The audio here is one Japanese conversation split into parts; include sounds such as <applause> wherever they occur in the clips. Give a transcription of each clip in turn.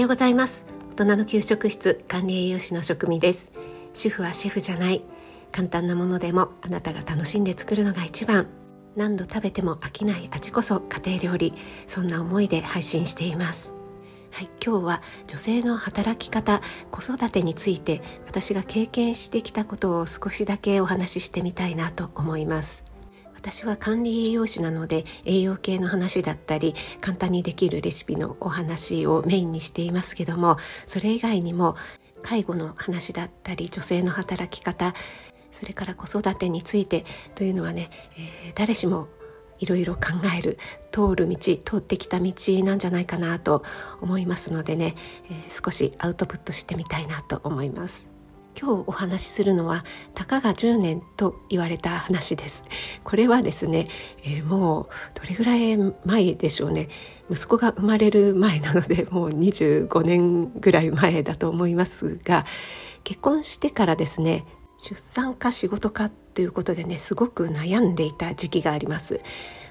ようございます。大人の給食室管理栄養士の職味です。主婦はシェフじゃない。簡単なものでもあなたが楽しんで作るのが一番。何度食べても飽きない味こそ家庭料理。そんな思いで配信しています。はい、今日は女性の働き方子育てについて私が経験してきたことを少しだけお話ししてみたいなと思います。私は管理栄養士なので栄養系の話だったり簡単にできるレシピのお話をメインにしていますけどもそれ以外にも介護の話だったり女性の働き方それから子育てについてというのはね、えー、誰しもいろいろ考える通る道通ってきた道なんじゃないかなと思いますのでね、えー、少しアウトプットしてみたいなと思います。今日お話しするのはたかが10年と言われた話です。これはですね、えー、もうどれぐらい前でしょうね。息子が生まれる前なので <laughs> もう25年ぐらい前だと思いますが結婚してからですね出産か仕事かということでねすごく悩んでいた時期があります。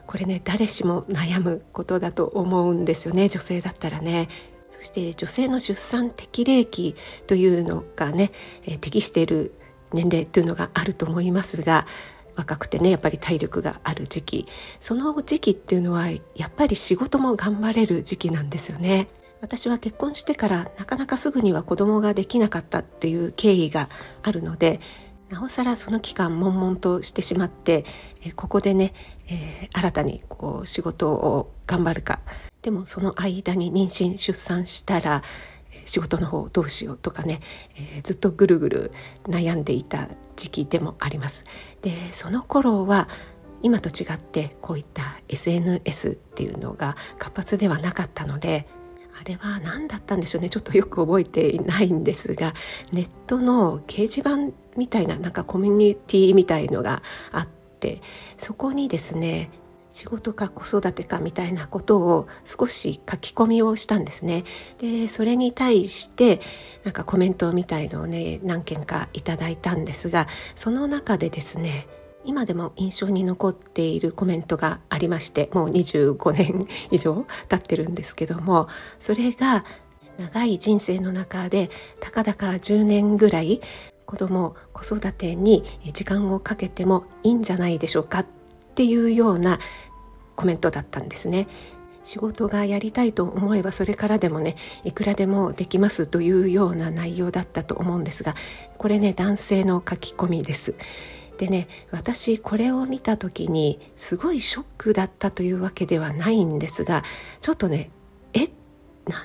これね誰しも悩むことだと思うんですよね女性だったらね。そして女性の出産適齢期というのがね、え、適している年齢というのがあると思いますが若くてねやっぱり体力がある時期その時期っていうのはやっぱり仕事も頑張れる時期なんですよね。私は結婚してからなかなかすぐには子供ができなかったっていう経緯があるのでなおさらその期間悶々としてしまって、ここでね、えー、新たにこう仕事を頑張るかでもその間に妊娠出産したら仕事の方どうしようとかね、えー、ずっとぐるぐる悩んでいた時期でもあります。でその頃は今と違ってこういった SNS っていうのが活発ではなかったのであれは何だったんでしょうねちょっとよく覚えていないんですがネットの掲示板みたいななんかコミュニティみたいのがあってそこにですね仕事か子育てかみたいなことを少し書き込みをしたんですね。でそれに対してなんかコメントみたいのをね何件かいただいたんですがその中でですね今でも印象に残っているコメントがありましてもう25年以上経ってるんですけどもそれが長い人生の中でたかだか10年ぐらい子供子育てに時間をかけてもいいんじゃないでしょうかっていうようなコメントだったんですね。仕事がやりたいと思えばそれからでもねいくらでもできますというような内容だったと思うんですがこれね男性の書き込みです。でね私これを見た時にすごいショックだったというわけではないんですがちょっとねえ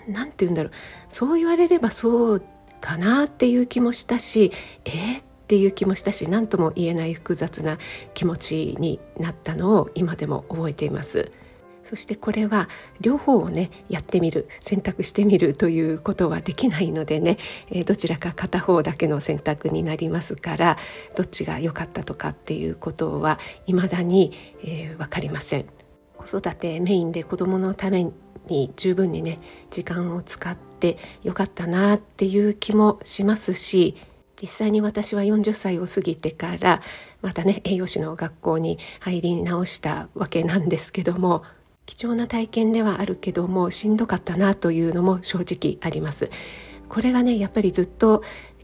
なんて言うんだろうそう言われればそうかなっていう気もしたしえー、っっていう気もしたし何とも言えない複雑な気持ちになったのを今でも覚えています。そしてこれは両方をねやってみる選択してみるということはできないのでね、え、どちらか片方だけの選択になりますからどっちが良かったとかっていうことは未だに、えー、分かりません。子育てメインで子どものために十分にね時間を使ってよかったなっていう気もしますし実際に私は40歳を過ぎてからまたね栄養士の学校に入り直したわけなんですけども貴重な体験ではあるけどもしんどかったなというのも正直あります。これがねやっぱりずっと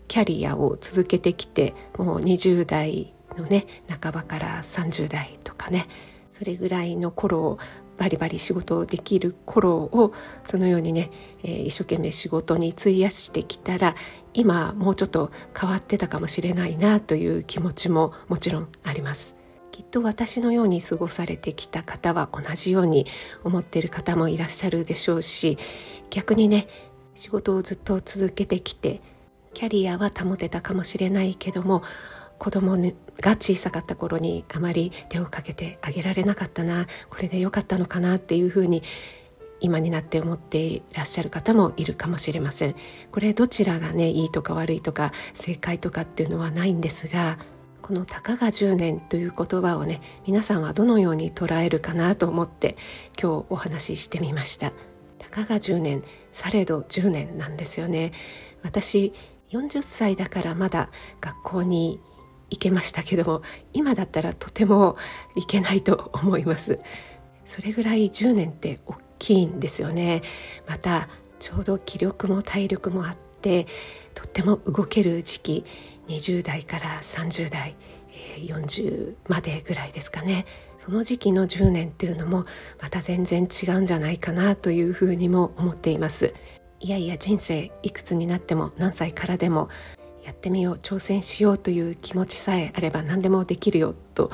キャリアを続けてきてもう20代のね半ばから30代とかねそれぐらいの頃バリバリ仕事をできる頃をそのようにね、えー、一生懸命仕事に費やしてきたら今もうちょっと変わってたかもしれないなという気持ちももちろんあります。きっと私のように過ごされてきた方は同じように思っている方もいらっしゃるでしょうし逆にね仕事をずっと続けてきてキャリアは保てたかもしれないけども子供が小さかった頃にあまり手をかけてあげられなかったなこれで良かったのかなっていうふうに今になって思っていらっしゃる方もいるかもしれません。これどちらがねいいとか悪いとか正解とかっていうのはないんですがこの「たかが10年」という言葉をね皆さんはどのように捉えるかなと思って今日お話ししてみました。たかが10年されど10年なんですよね。私40歳だからまだ学校に行けましたけども今だったらとてもいけないと思います。それぐらい10年って大きいんですよね。またちょうど気力も体力もあってとっても動ける時期20代から30代40までぐらいですかね。その時期の10年っていうのもまた全然違うんじゃないかなというふうにも思っています。いやいや人生いくつになっても何歳からでもやってみよう挑戦しようという気持ちさえあれば何でもできるよと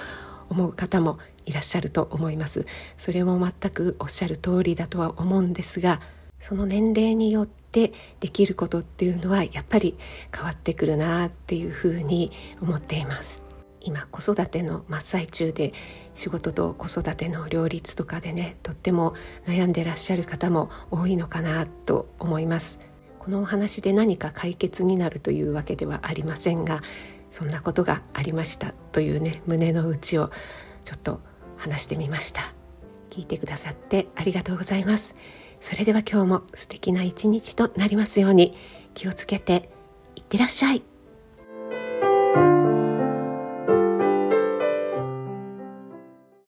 思う方もいらっしゃると思います。それも全くおっしゃる通りだとは思うんですがその年齢によってできることっていうのはやっぱり変わってくるなっていうふうに思っています。今子育ての真っ最中で仕事と子育ての両立とかでねとっても悩んでらっしゃる方も多いのかなと思います。このお話で何か解決になるというわけではありませんがそんなことがありましたというね胸の内をちょっと話してみました。聞いてくださってありがとうございます。それでは今日も素敵な一日となりますように気をつけていってらっしゃい。